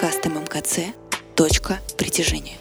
подкаст ММКЦ «Точка притяжения».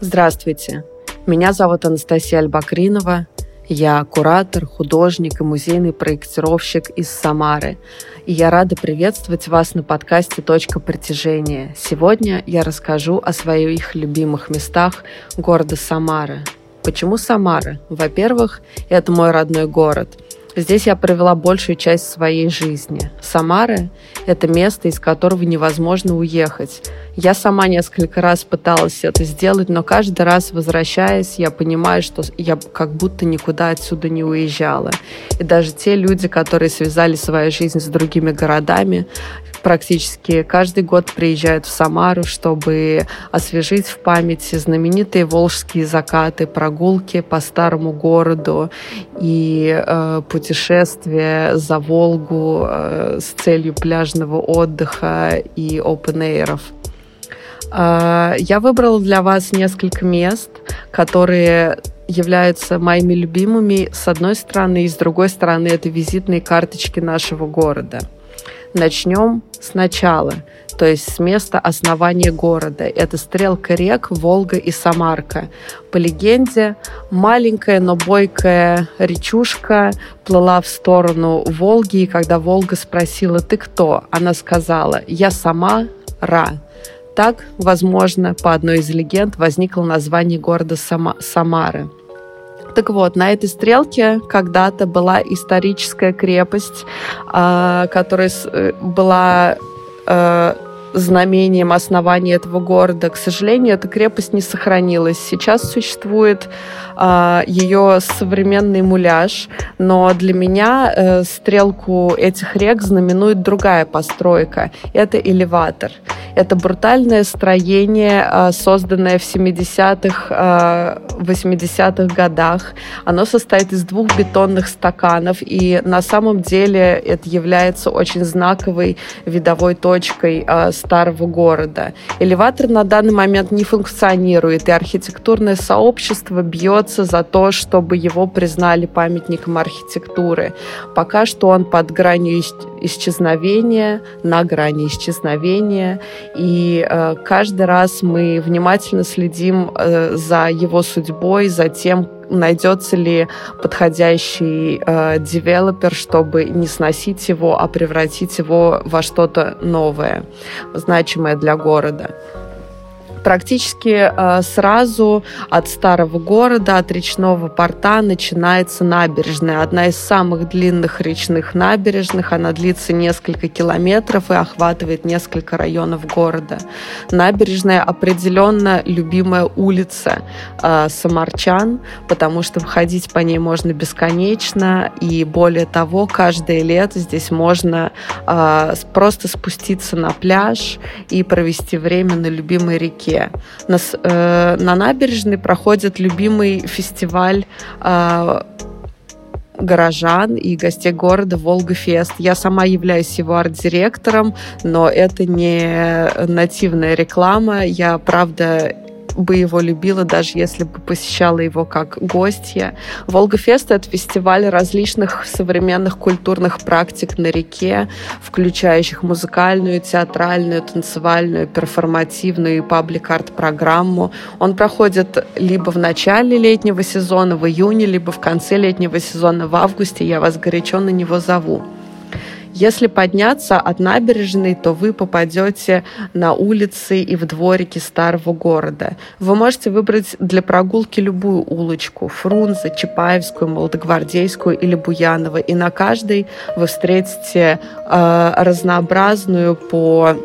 Здравствуйте, меня зовут Анастасия Альбакринова. Я куратор, художник и музейный проектировщик из Самары. И я рада приветствовать вас на подкасте «Точка притяжения». Сегодня я расскажу о своих любимых местах города Самары. Почему Самара? Во-первых, это мой родной город – Здесь я провела большую часть своей жизни. Самара – это место, из которого невозможно уехать. Я сама несколько раз пыталась это сделать, но каждый раз, возвращаясь, я понимаю, что я как будто никуда отсюда не уезжала. И даже те люди, которые связали свою жизнь с другими городами, практически каждый год приезжают в Самару, чтобы освежить в памяти знаменитые волжские закаты, прогулки по старому городу и э, путешествия за Волгу э, с целью пляжного отдыха и open-эйров. Э, я выбрала для вас несколько мест, которые являются моими любимыми с одной стороны, и с другой стороны это визитные карточки нашего города – Начнем сначала, то есть с места основания города. Это стрелка рек Волга и Самарка. По легенде, маленькая, но бойкая речушка плыла в сторону Волги, и когда Волга спросила «Ты кто?», она сказала «Я сама Ра». Так, возможно, по одной из легенд возникло название города Сама Самары – так вот, на этой стрелке когда-то была историческая крепость, а, которая э, была э, знамением основания этого города. К сожалению, эта крепость не сохранилась. Сейчас существует э, ее современный муляж, но для меня э, стрелку этих рек знаменует другая постройка. Это элеватор. Это брутальное строение, э, созданное в 70-х, э, 80-х годах. Оно состоит из двух бетонных стаканов, и на самом деле это является очень знаковой видовой точкой э, старого города. Элеватор на данный момент не функционирует, и архитектурное сообщество бьется за то, чтобы его признали памятником архитектуры. Пока что он под гранью исчезновения, на грани исчезновения, и э, каждый раз мы внимательно следим э, за его судьбой, за тем, найдется ли подходящий э, девелопер, чтобы не сносить его, а превратить его во что-то новое, значимое для города практически э, сразу от старого города, от речного порта начинается набережная. Одна из самых длинных речных набережных. Она длится несколько километров и охватывает несколько районов города. Набережная определенно любимая улица э, самарчан, потому что ходить по ней можно бесконечно. И более того, каждое лето здесь можно э, просто спуститься на пляж и провести время на любимой реке реке. На, э, на набережной проходит любимый фестиваль э, горожан и гостей города Волга-Фест. Я сама являюсь его арт-директором, но это не нативная реклама. Я, правда, бы его любила, даже если бы посещала его как гостья. Волга-фест — это фестиваль различных современных культурных практик на реке, включающих музыкальную, театральную, танцевальную, перформативную и паблик-арт-программу. Он проходит либо в начале летнего сезона, в июне, либо в конце летнего сезона, в августе. Я вас горячо на него зову. Если подняться от набережной, то вы попадете на улицы и в дворики старого города. Вы можете выбрать для прогулки любую улочку – Фрунзе, Чапаевскую, Молодогвардейскую или Буянова. И на каждой вы встретите э, разнообразную по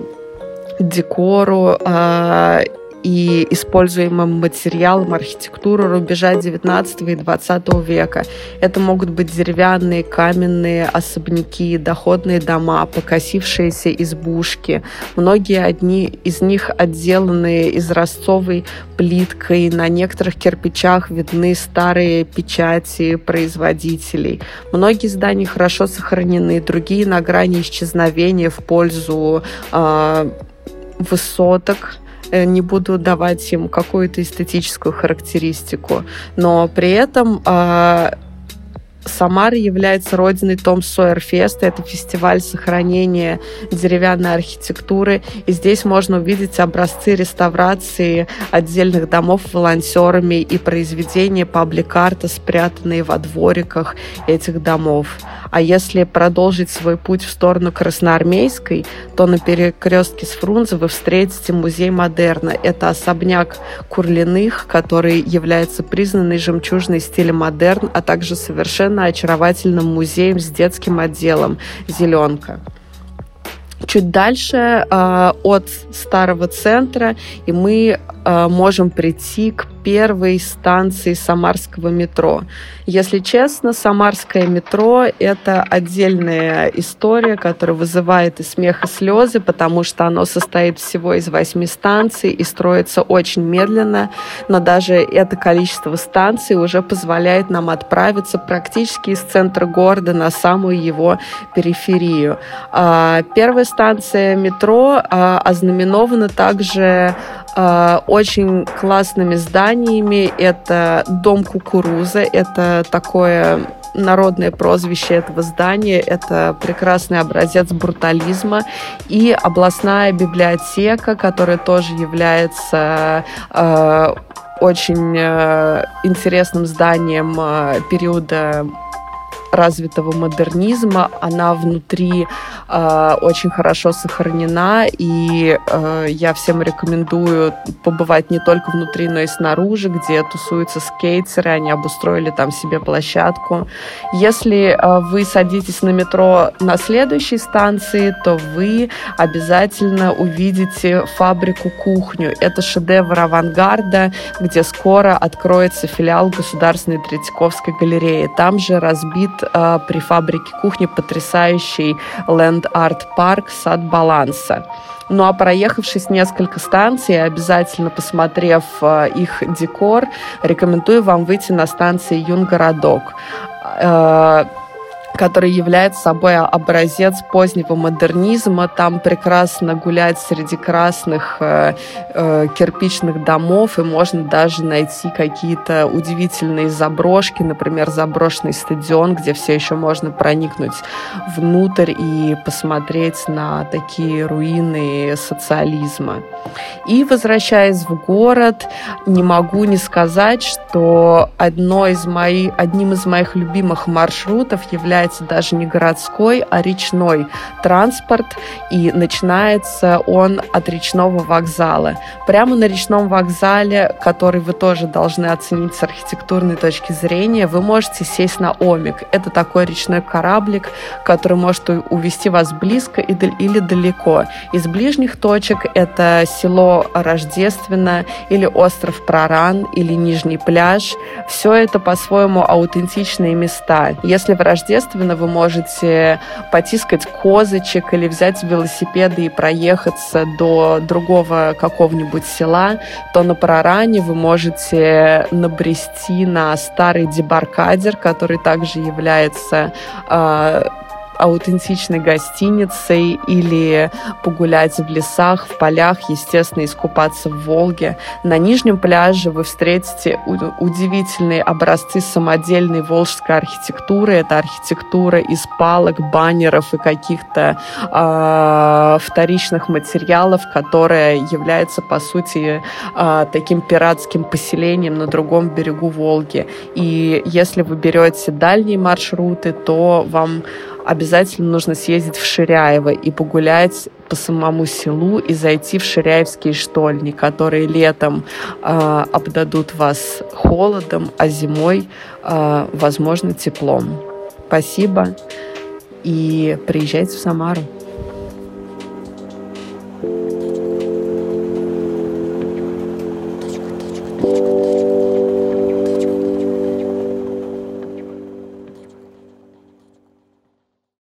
декору э, и используемым материалам архитектуры рубежа 19 и 20 века. Это могут быть деревянные, каменные особняки, доходные дома, покосившиеся избушки. Многие одни из них отделаны изразцовой плиткой. На некоторых кирпичах видны старые печати производителей. Многие здания хорошо сохранены, другие на грани исчезновения в пользу э, высоток, не буду давать им какую-то эстетическую характеристику, но при этом э, Самара является родиной Том Сойер Феста. Это фестиваль сохранения деревянной архитектуры. И здесь можно увидеть образцы реставрации отдельных домов волонтерами и произведения паблик-арта, спрятанные во двориках этих домов. А если продолжить свой путь в сторону Красноармейской, то на перекрестке с Фрунзе вы встретите музей модерна. Это особняк Курлиных, который является признанной жемчужной стиля модерн, а также совершенно очаровательным музеем с детским отделом «Зеленка». Чуть дальше э, от старого центра, и мы можем прийти к первой станции Самарского метро. Если честно, Самарское метро — это отдельная история, которая вызывает и смех, и слезы, потому что оно состоит всего из восьми станций и строится очень медленно, но даже это количество станций уже позволяет нам отправиться практически из центра города на самую его периферию. А, первая станция метро а, ознаменована также а, очень классными зданиями. Это дом кукуруза, это такое народное прозвище этого здания. Это прекрасный образец брутализма. И областная библиотека, которая тоже является э, очень э, интересным зданием э, периода развитого модернизма, она внутри э, очень хорошо сохранена, и э, я всем рекомендую побывать не только внутри, но и снаружи, где тусуются скейтеры, они обустроили там себе площадку. Если э, вы садитесь на метро на следующей станции, то вы обязательно увидите фабрику-кухню. Это шедевр авангарда, где скоро откроется филиал Государственной Третьяковской галереи. Там же разбит э, при фабрике кухни потрясающий Park «Сад баланса». Ну а проехавшись несколько станций, обязательно посмотрев э, их декор, рекомендую вам выйти на станции Юнгородок. Э, который является собой образец позднего модернизма. Там прекрасно гулять среди красных э, э, кирпичных домов, и можно даже найти какие-то удивительные заброшки, например, заброшенный стадион, где все еще можно проникнуть внутрь и посмотреть на такие руины социализма. И возвращаясь в город, не могу не сказать, что одно из моих, одним из моих любимых маршрутов является является даже не городской, а речной транспорт, и начинается он от речного вокзала. Прямо на речном вокзале, который вы тоже должны оценить с архитектурной точки зрения, вы можете сесть на Омик. Это такой речной кораблик, который может увести вас близко или далеко. Из ближних точек это село Рождественно или остров Проран или Нижний пляж. Все это по-своему аутентичные места. Если в Рождество естественно, вы можете потискать козочек или взять велосипеды и проехаться до другого какого-нибудь села, то на Проране вы можете набрести на старый дебаркадер, который также является э, аутентичной гостиницей или погулять в лесах, в полях, естественно, искупаться в Волге. На нижнем пляже вы встретите удивительные образцы самодельной волжской архитектуры. Это архитектура из палок, баннеров и каких-то э, вторичных материалов, которая является, по сути, э, таким пиратским поселением на другом берегу Волги. И если вы берете дальние маршруты, то вам обязательно нужно съездить в Ширяево и погулять по самому селу и зайти в Ширяевские штольни, которые летом э, обдадут вас холодом, а зимой, э, возможно, теплом. Спасибо и приезжайте в Самару.